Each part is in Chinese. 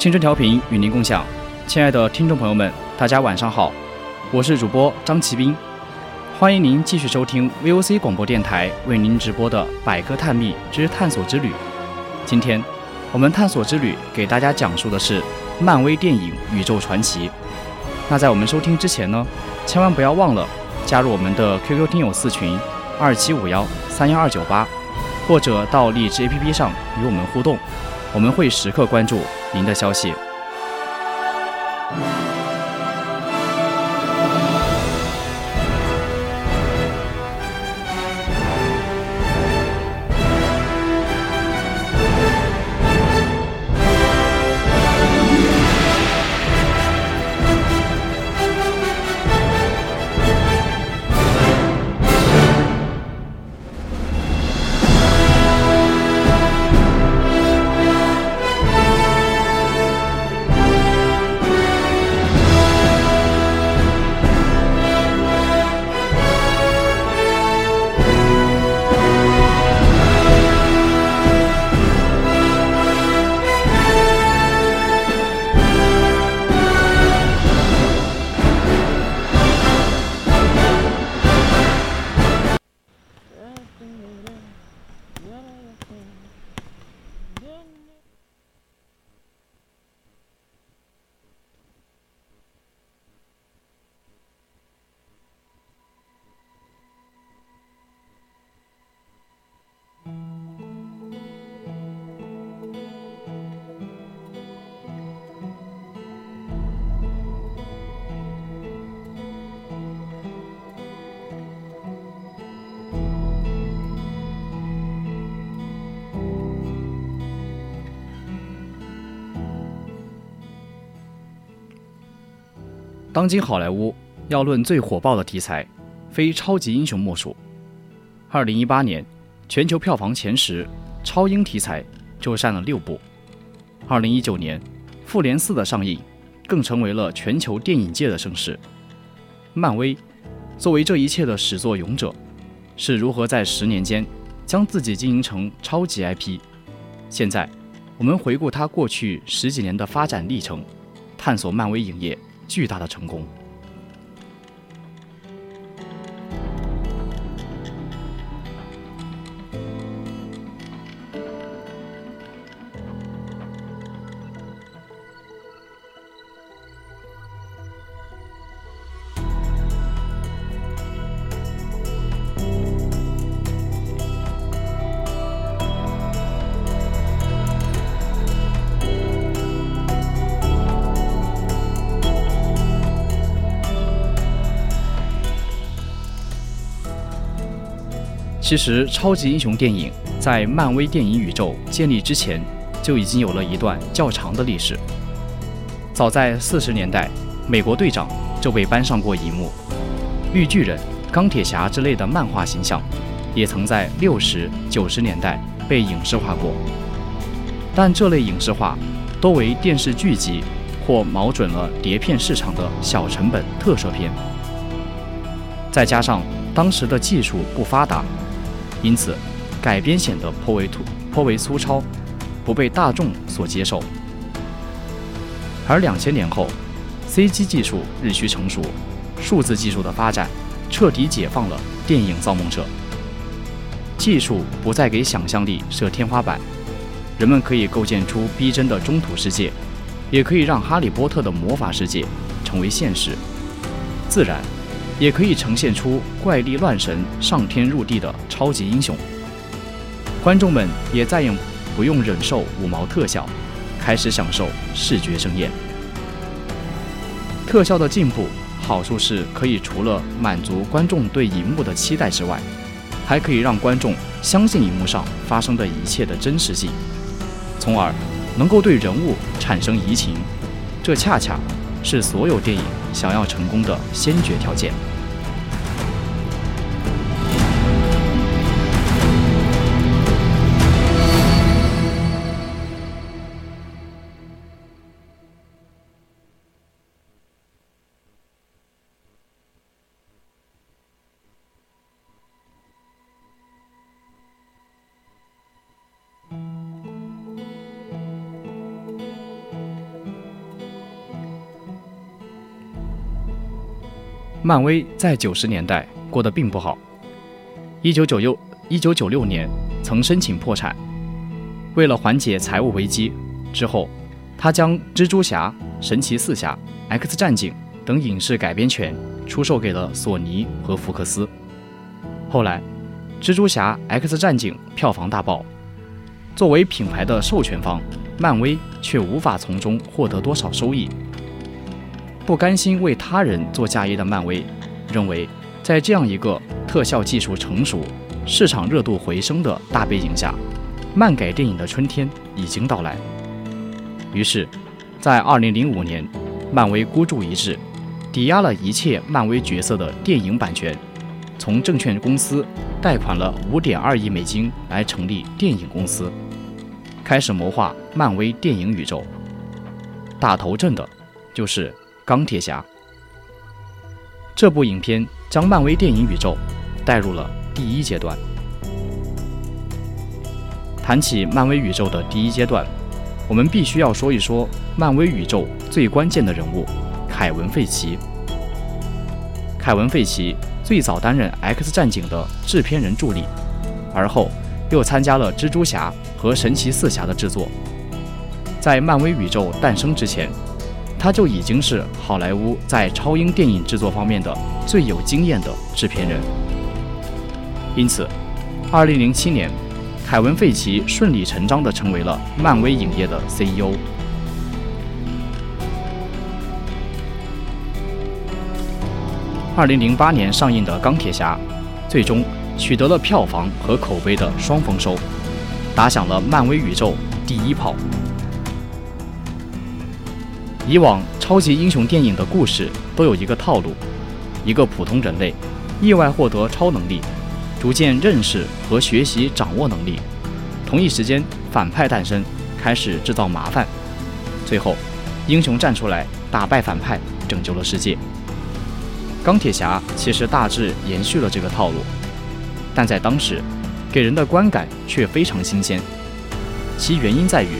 青春调频与您共享，亲爱的听众朋友们，大家晚上好，我是主播张奇斌，欢迎您继续收听 VOC 广播电台为您直播的《百科探秘之探索之旅》。今天我们探索之旅给大家讲述的是漫威电影宇宙传奇。那在我们收听之前呢，千万不要忘了加入我们的 QQ 听友四群二七五幺三幺二九八，或者到荔枝 APP 上与我们互动，我们会时刻关注。您的消息。当今好莱坞要论最火爆的题材，非超级英雄莫属。二零一八年全球票房前十，超英题材就占了六部。二零一九年，《复联四》的上映，更成为了全球电影界的盛事。漫威作为这一切的始作俑者，是如何在十年间将自己经营成超级 IP？现在，我们回顾它过去十几年的发展历程，探索漫威影业。巨大的成功。其实，超级英雄电影在漫威电影宇宙建立之前就已经有了一段较长的历史。早在四十年代，美国队长就被搬上过荧幕，绿巨人、钢铁侠之类的漫画形象也曾在六十九十年代被影视化过。但这类影视化多为电视剧集或瞄准了碟片市场的小成本特摄片。再加上当时的技术不发达，因此改编显得颇为突颇为粗糙，不被大众所接受。而两千年后，CG 技术日趋成熟，数字技术的发展彻底解放了电影造梦者。技术不再给想象力设天花板，人们可以构建出逼真的中土世界，也可以让哈利波特的魔法世界成为现实。自然，也可以呈现出怪力乱神、上天入地的超级英雄。观众们也再也不用忍受五毛特效。开始享受视觉盛宴。特效的进步，好处是可以除了满足观众对荧幕的期待之外，还可以让观众相信荧幕上发生的一切的真实性，从而能够对人物产生移情。这恰恰是所有电影想要成功的先决条件。漫威在九十年代过得并不好。一九九六一九九六年曾申请破产，为了缓解财务危机，之后他将蜘蛛侠、神奇四侠、X 战警等影视改编权出售给了索尼和福克斯。后来，蜘蛛侠、X 战警票房大爆，作为品牌的授权方，漫威却无法从中获得多少收益。不甘心为他人做嫁衣的漫威，认为在这样一个特效技术成熟、市场热度回升的大背景下，漫改电影的春天已经到来。于是，在2005年，漫威孤注一掷，抵押了一切漫威角色的电影版权，从证券公司贷款了5.2亿美金来成立电影公司，开始谋划漫威电影宇宙。打头阵的，就是。钢铁侠这部影片将漫威电影宇宙带入了第一阶段。谈起漫威宇宙的第一阶段，我们必须要说一说漫威宇宙最关键的人物——凯文·费奇。凯文·费奇最早担任《X 战警》的制片人助理，而后又参加了《蜘蛛侠》和《神奇四侠》的制作。在漫威宇宙诞生之前。他就已经是好莱坞在超英电影制作方面的最有经验的制片人，因此，2007年，凯文·费奇顺理成章地成为了漫威影业的 CEO。2008年上映的《钢铁侠》，最终取得了票房和口碑的双丰收，打响了漫威宇宙第一炮。以往超级英雄电影的故事都有一个套路：一个普通人类意外获得超能力，逐渐认识和学习掌握能力。同一时间，反派诞生，开始制造麻烦。最后，英雄站出来打败反派，拯救了世界。钢铁侠其实大致延续了这个套路，但在当时，给人的观感却非常新鲜。其原因在于。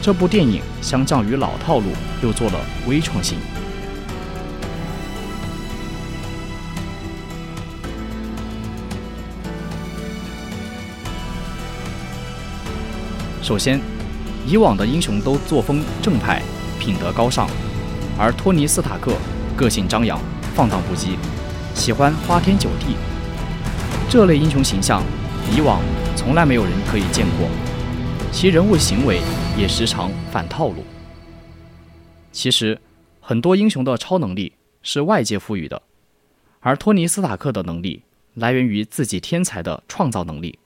这部电影相较于老套路，又做了微创新。首先，以往的英雄都作风正派、品德高尚，而托尼·斯塔克个性张扬、放荡不羁，喜欢花天酒地。这类英雄形象，以往从来没有人可以见过。其人物行为也时常反套路。其实，很多英雄的超能力是外界赋予的，而托尼·斯塔克的能力来源于自己天才的创造能力。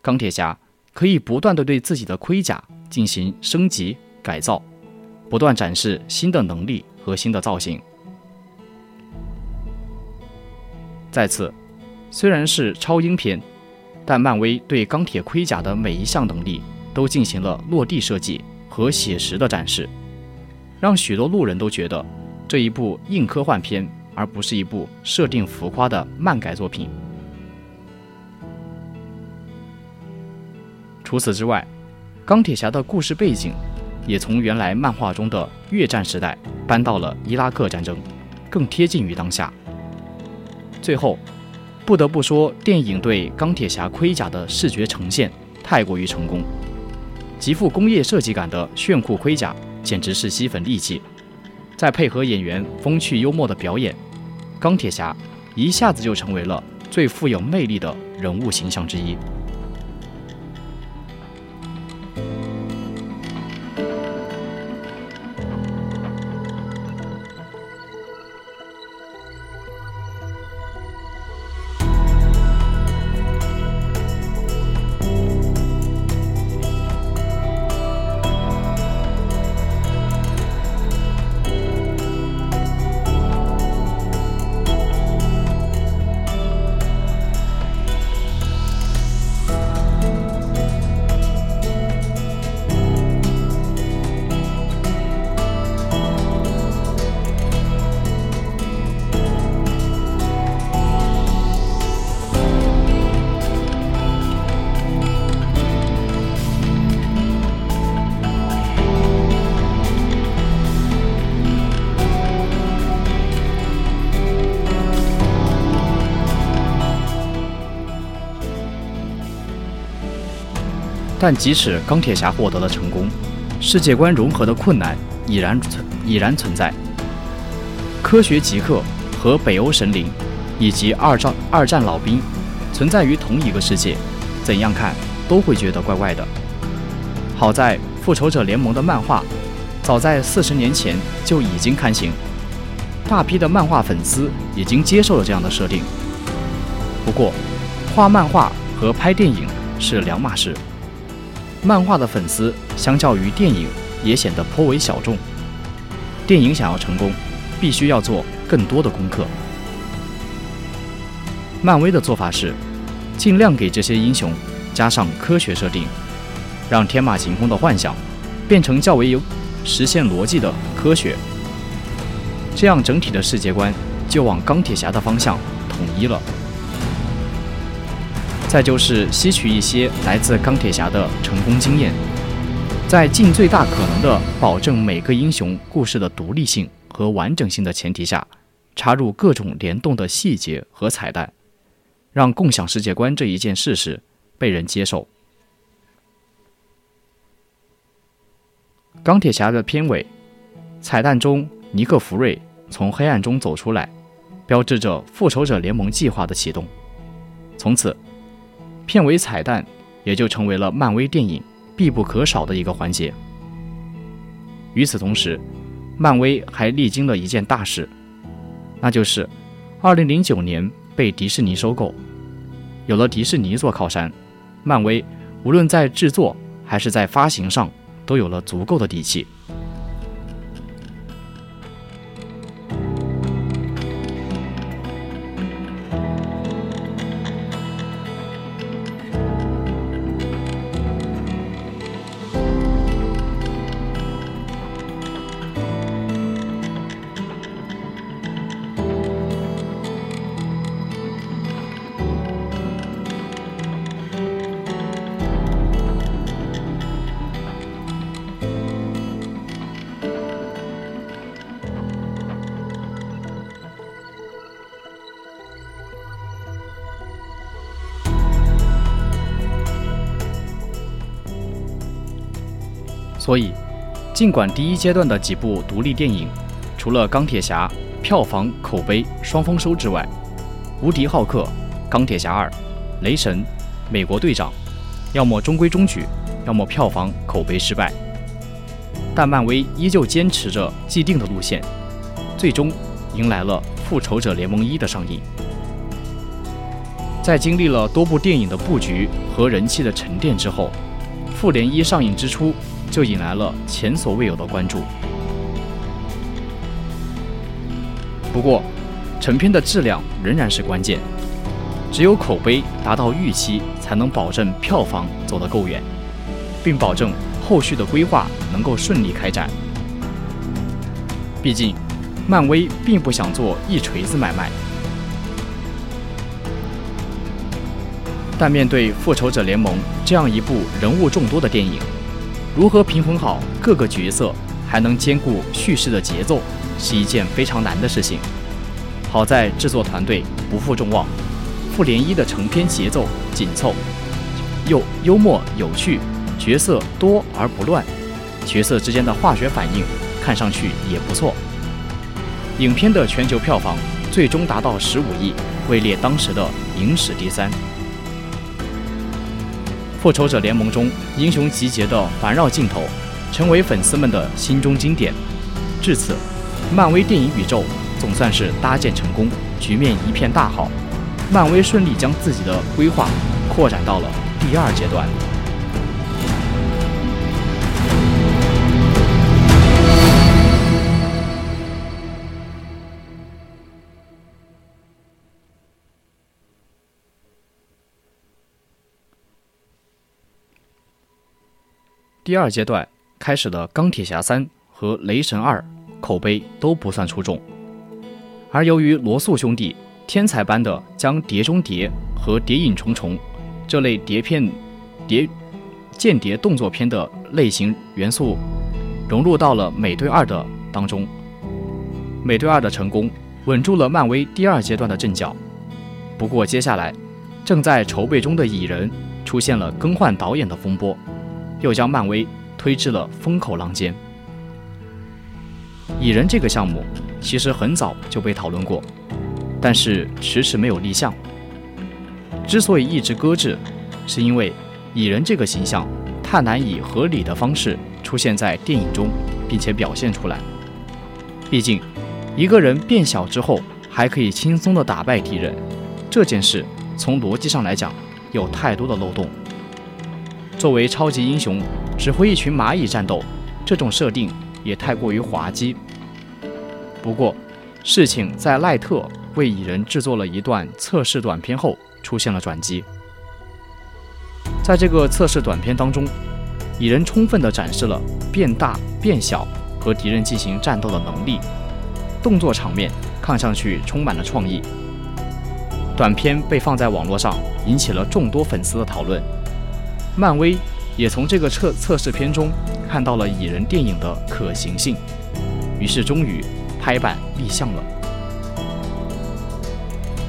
钢铁侠可以不断的对自己的盔甲进行升级改造，不断展示新的能力和新的造型。再次，虽然是超英片。但漫威对钢铁盔甲的每一项能力都进行了落地设计和写实的展示，让许多路人都觉得这一部硬科幻片而不是一部设定浮夸的漫改作品。除此之外，钢铁侠的故事背景也从原来漫画中的越战时代搬到了伊拉克战争，更贴近于当下。最后，不得不说，电影对钢铁侠盔甲的视觉呈现太过于成功，极富工业设计感的炫酷盔甲简直是吸粉利器。再配合演员风趣幽默的表演，钢铁侠一下子就成为了最富有魅力的人物形象之一。但即使钢铁侠获得了成功，世界观融合的困难已然存已然存在。科学极客和北欧神灵，以及二战二战老兵，存在于同一个世界，怎样看都会觉得怪怪的。好在复仇者联盟的漫画，早在四十年前就已经刊行，大批的漫画粉丝已经接受了这样的设定。不过，画漫画和拍电影是两码事。漫画的粉丝相较于电影也显得颇为小众。电影想要成功，必须要做更多的功课。漫威的做法是，尽量给这些英雄加上科学设定，让天马行空的幻想变成较为有实现逻辑的科学，这样整体的世界观就往钢铁侠的方向统一了。再就是吸取一些来自钢铁侠的成功经验，在尽最大可能的保证每个英雄故事的独立性和完整性的前提下，插入各种联动的细节和彩蛋，让共享世界观这一件事实被人接受。钢铁侠的片尾彩蛋中，尼克·弗瑞从黑暗中走出来，标志着复仇者联盟计划的启动。从此。片尾彩蛋也就成为了漫威电影必不可少的一个环节。与此同时，漫威还历经了一件大事，那就是2009年被迪士尼收购。有了迪士尼做靠山，漫威无论在制作还是在发行上都有了足够的底气。所以，尽管第一阶段的几部独立电影，除了《钢铁侠》票房口碑双丰收之外，《无敌浩克》《钢铁侠二》《雷神》《美国队长》，要么中规中矩，要么票房口碑失败。但漫威依旧坚持着既定的路线，最终迎来了《复仇者联盟一》的上映。在经历了多部电影的布局和人气的沉淀之后，《复联一》上映之初。就引来了前所未有的关注。不过，成片的质量仍然是关键，只有口碑达到预期，才能保证票房走得够远，并保证后续的规划能够顺利开展。毕竟，漫威并不想做一锤子买卖。但面对《复仇者联盟》这样一部人物众多的电影，如何平衡好各个角色，还能兼顾叙事的节奏，是一件非常难的事情。好在制作团队不负众望，《复联一》的成片节奏紧凑，又幽默有趣，角色多而不乱，角色之间的化学反应看上去也不错。影片的全球票房最终达到十五亿，位列当时的影史第三。复仇者联盟中英雄集结的环绕镜头，成为粉丝们的心中经典。至此，漫威电影宇宙总算是搭建成功，局面一片大好。漫威顺利将自己的规划扩展到了第二阶段。第二阶段开始的《钢铁侠三》和《雷神二》口碑都不算出众，而由于罗素兄弟天才般的将《碟中谍》和《谍影重重》这类谍片、谍间谍动作片的类型元素融入到了《美队二》的当中，《美队二》的成功稳住了漫威第二阶段的阵脚。不过，接下来正在筹备中的《蚁人》出现了更换导演的风波。又将漫威推至了风口浪尖。蚁人这个项目其实很早就被讨论过，但是迟迟没有立项。之所以一直搁置，是因为蚁人这个形象太难以合理的方式出现在电影中，并且表现出来。毕竟，一个人变小之后还可以轻松的打败敌人，这件事从逻辑上来讲有太多的漏洞。作为超级英雄，指挥一群蚂蚁战斗，这种设定也太过于滑稽。不过，事情在赖特为蚁人制作了一段测试短片后出现了转机。在这个测试短片当中，蚁人充分地展示了变大变小和敌人进行战斗的能力，动作场面看上去充满了创意。短片被放在网络上，引起了众多粉丝的讨论。漫威也从这个测测试片中看到了蚁人电影的可行性，于是终于拍板立项了。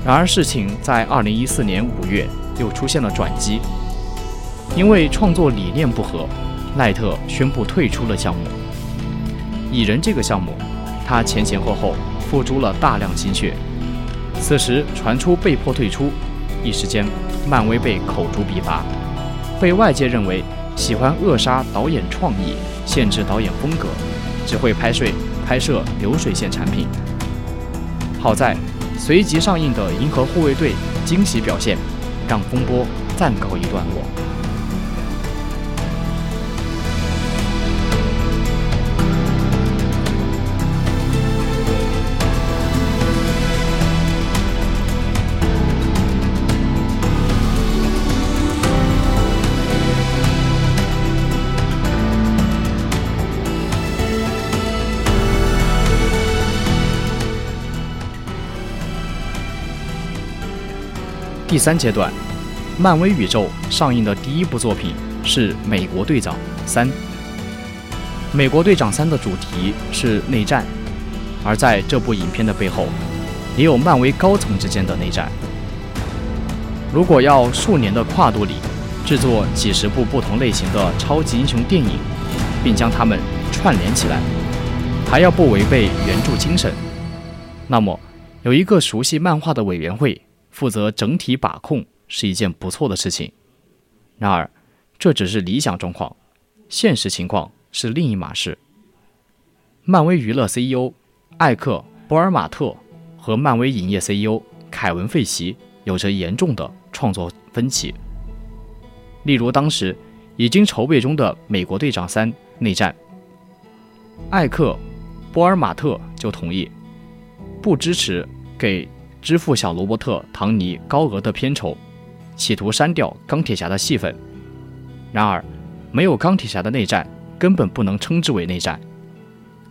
然而，事情在二零一四年五月又出现了转机，因为创作理念不合，赖特宣布退出了项目。蚁人这个项目，他前前后后付出了大量心血，此时传出被迫退出，一时间漫威被口诛笔伐。被外界认为喜欢扼杀导演创意、限制导演风格，只会拍摄拍摄流水线产品。好在随即上映的《银河护卫队》惊喜表现，让风波暂告一段落。第三阶段，漫威宇宙上映的第一部作品是《美国队长三》。《美国队长三》的主题是内战，而在这部影片的背后，也有漫威高层之间的内战。如果要数年的跨度里制作几十部不同类型的超级英雄电影，并将它们串联起来，还要不违背原著精神，那么有一个熟悉漫画的委员会。负责整体把控是一件不错的事情，然而这只是理想状况，现实情况是另一码事。漫威娱乐 CEO 艾克·波尔马特和漫威影业 CEO 凯文·费奇有着严重的创作分歧。例如，当时已经筹备中的《美国队长三：内战》，艾克·波尔马特就同意不支持给。支付小罗伯特·唐尼高额的片酬，企图删掉钢铁侠的戏份。然而，没有钢铁侠的内战根本不能称之为内战。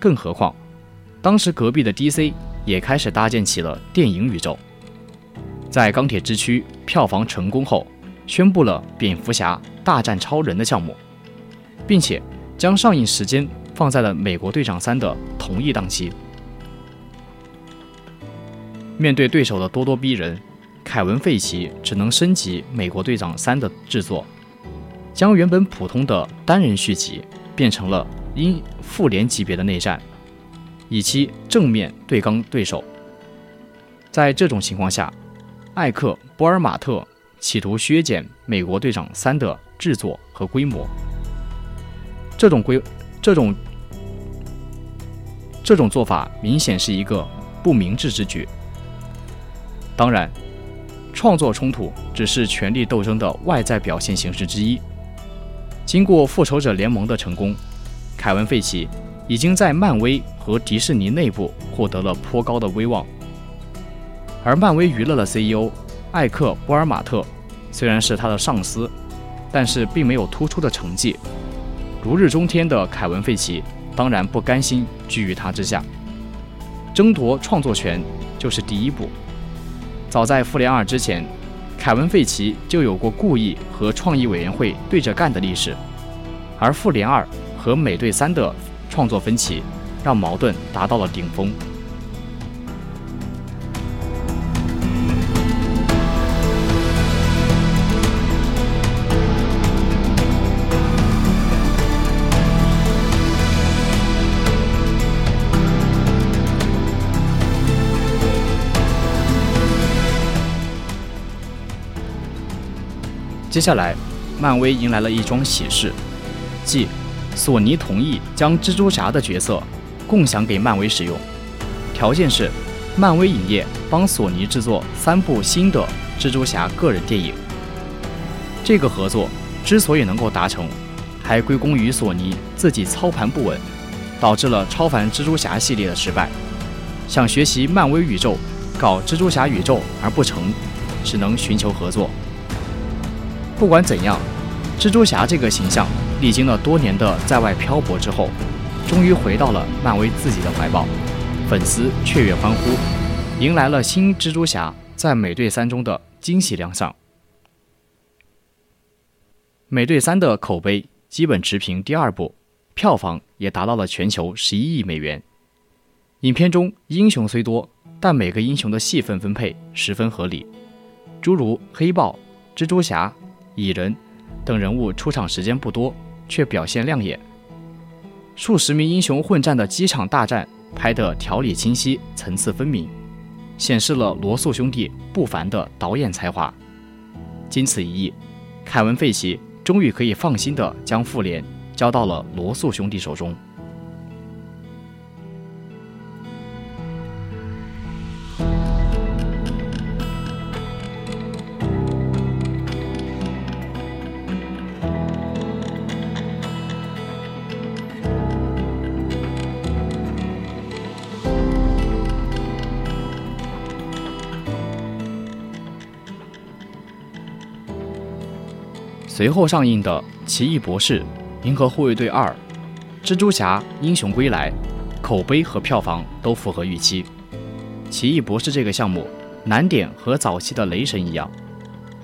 更何况，当时隔壁的 DC 也开始搭建起了电影宇宙。在钢铁之躯票房成功后，宣布了蝙蝠侠大战超人的项目，并且将上映时间放在了美国队长三的同一档期。面对对手的咄咄逼人，凯文·费奇只能升级《美国队长三》的制作，将原本普通的单人续集变成了因复联级别的内战，以其正面对刚对手。在这种情况下，艾克·波尔马特企图削减《美国队长三》的制作和规模。这种规，这种这种做法明显是一个不明智之举。当然，创作冲突只是权力斗争的外在表现形式之一。经过《复仇者联盟》的成功，凯文·费奇已经在漫威和迪士尼内部获得了颇高的威望。而漫威娱乐的 CEO 艾克·波尔马特虽然是他的上司，但是并没有突出的成绩。如日中天的凯文·费奇当然不甘心居于他之下，争夺创作权就是第一步。早在《复联二》之前，凯文·费奇就有过故意和创意委员会对着干的历史，而《复联二》和《美队三》的创作分歧，让矛盾达到了顶峰。接下来，漫威迎来了一桩喜事，即索尼同意将蜘蛛侠的角色共享给漫威使用，条件是漫威影业帮索尼制作三部新的蜘蛛侠个人电影。这个合作之所以能够达成，还归功于索尼自己操盘不稳，导致了超凡蜘蛛侠系列的失败。想学习漫威宇宙搞蜘蛛侠宇宙而不成，只能寻求合作。不管怎样，蜘蛛侠这个形象历经了多年的在外漂泊之后，终于回到了漫威自己的怀抱，粉丝雀跃欢呼，迎来了新蜘蛛侠在美队三中的惊喜亮相。美队三的口碑基本持平第二部，票房也达到了全球十一亿美元。影片中英雄虽多，但每个英雄的戏份分配十分合理，诸如黑豹、蜘蛛侠。蚁人等人物出场时间不多，却表现亮眼。数十名英雄混战的机场大战拍得条理清晰、层次分明，显示了罗素兄弟不凡的导演才华。经此一役，凯文·费奇终于可以放心地将复联交到了罗素兄弟手中。随后上映的《奇异博士》《银河护卫队二》《蜘蛛侠：英雄归来》，口碑和票房都符合预期。奇异博士这个项目难点和早期的雷神一样，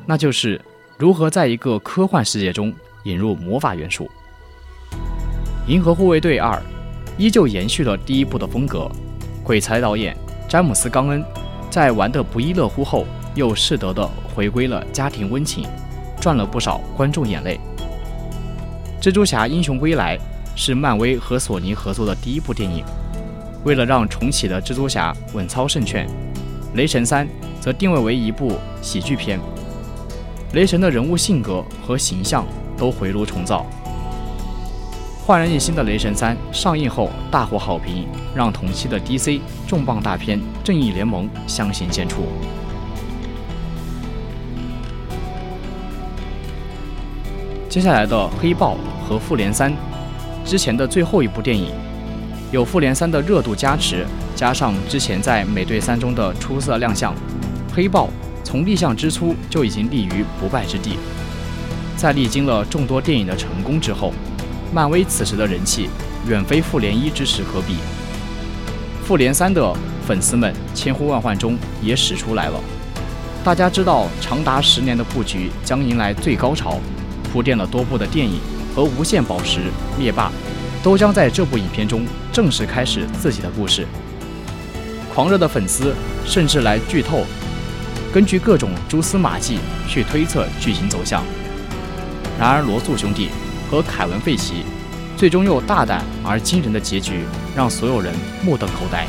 那就是如何在一个科幻世界中引入魔法元素。《银河护卫队二》依旧延续了第一部的风格，鬼才导演詹姆斯·冈恩在玩得不亦乐乎后，又适得的回归了家庭温情。赚了不少观众眼泪。《蜘蛛侠：英雄归来》是漫威和索尼合作的第一部电影。为了让重启的蜘蛛侠稳操胜券，《雷神三》则定位为一部喜剧片。雷神的人物性格和形象都回炉重造。焕然一新的《雷神三》上映后大获好评，让同期的 DC 重磅大片《正义联盟》相形见绌。接下来的《黑豹》和《复联三》之前的最后一部电影，有《复联三》的热度加持，加上之前在《美队三》中的出色亮相，《黑豹》从立项之初就已经立于不败之地。在历经了众多电影的成功之后，漫威此时的人气远非《复联一》之时可比。《复联三的粉丝们千呼万唤中也使出来了。大家知道，长达十年的布局将迎来最高潮，铺垫了多部的电影和无限宝石、灭霸，都将在这部影片中正式开始自己的故事。狂热的粉丝甚至来剧透，根据各种蛛丝马迹去推测剧情走向。然而，罗素兄弟和凯文·费奇最终用大胆而惊人的结局，让所有人目瞪口呆。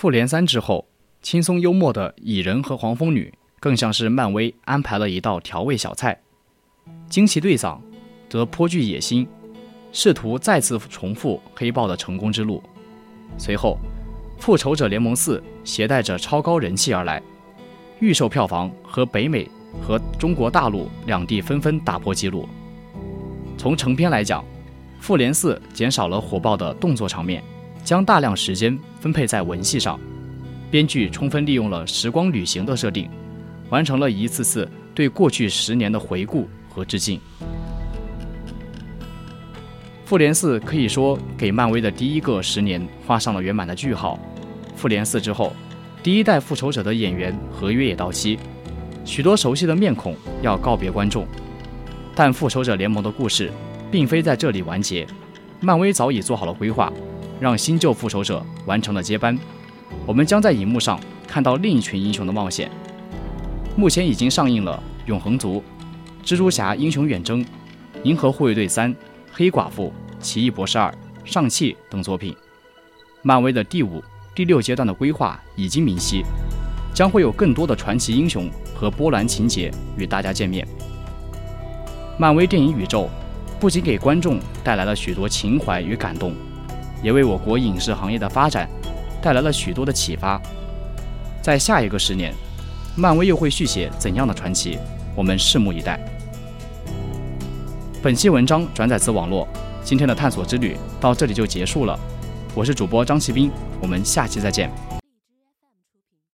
复联三之后，轻松幽默的蚁人和黄蜂女更像是漫威安排了一道调味小菜。惊奇队长则颇具野心，试图再次重复黑豹的成功之路。随后，复仇者联盟四携带着超高人气而来，预售票房和北美和中国大陆两地纷纷打破纪录。从成片来讲，复联四减少了火爆的动作场面。将大量时间分配在文戏上，编剧充分利用了时光旅行的设定，完成了一次次对过去十年的回顾和致敬。复联四可以说给漫威的第一个十年画上了圆满的句号。复联四之后，第一代复仇者的演员合约也到期，许多熟悉的面孔要告别观众。但复仇者联盟的故事并非在这里完结，漫威早已做好了规划。让新旧复仇者完成了接班，我们将在荧幕上看到另一群英雄的冒险。目前已经上映了《永恒族》《蜘蛛侠：英雄远征》《银河护卫队三》《黑寡妇》《奇异博士二》《上汽》等作品。漫威的第五、第六阶段的规划已经明晰，将会有更多的传奇英雄和波澜情节与大家见面。漫威电影宇宙不仅给观众带来了许多情怀与感动。也为我国影视行业的发展带来了许多的启发。在下一个十年，漫威又会续写怎样的传奇？我们拭目以待。本期文章转载自网络，今天的探索之旅到这里就结束了。我是主播张奇斌，我们下期再见。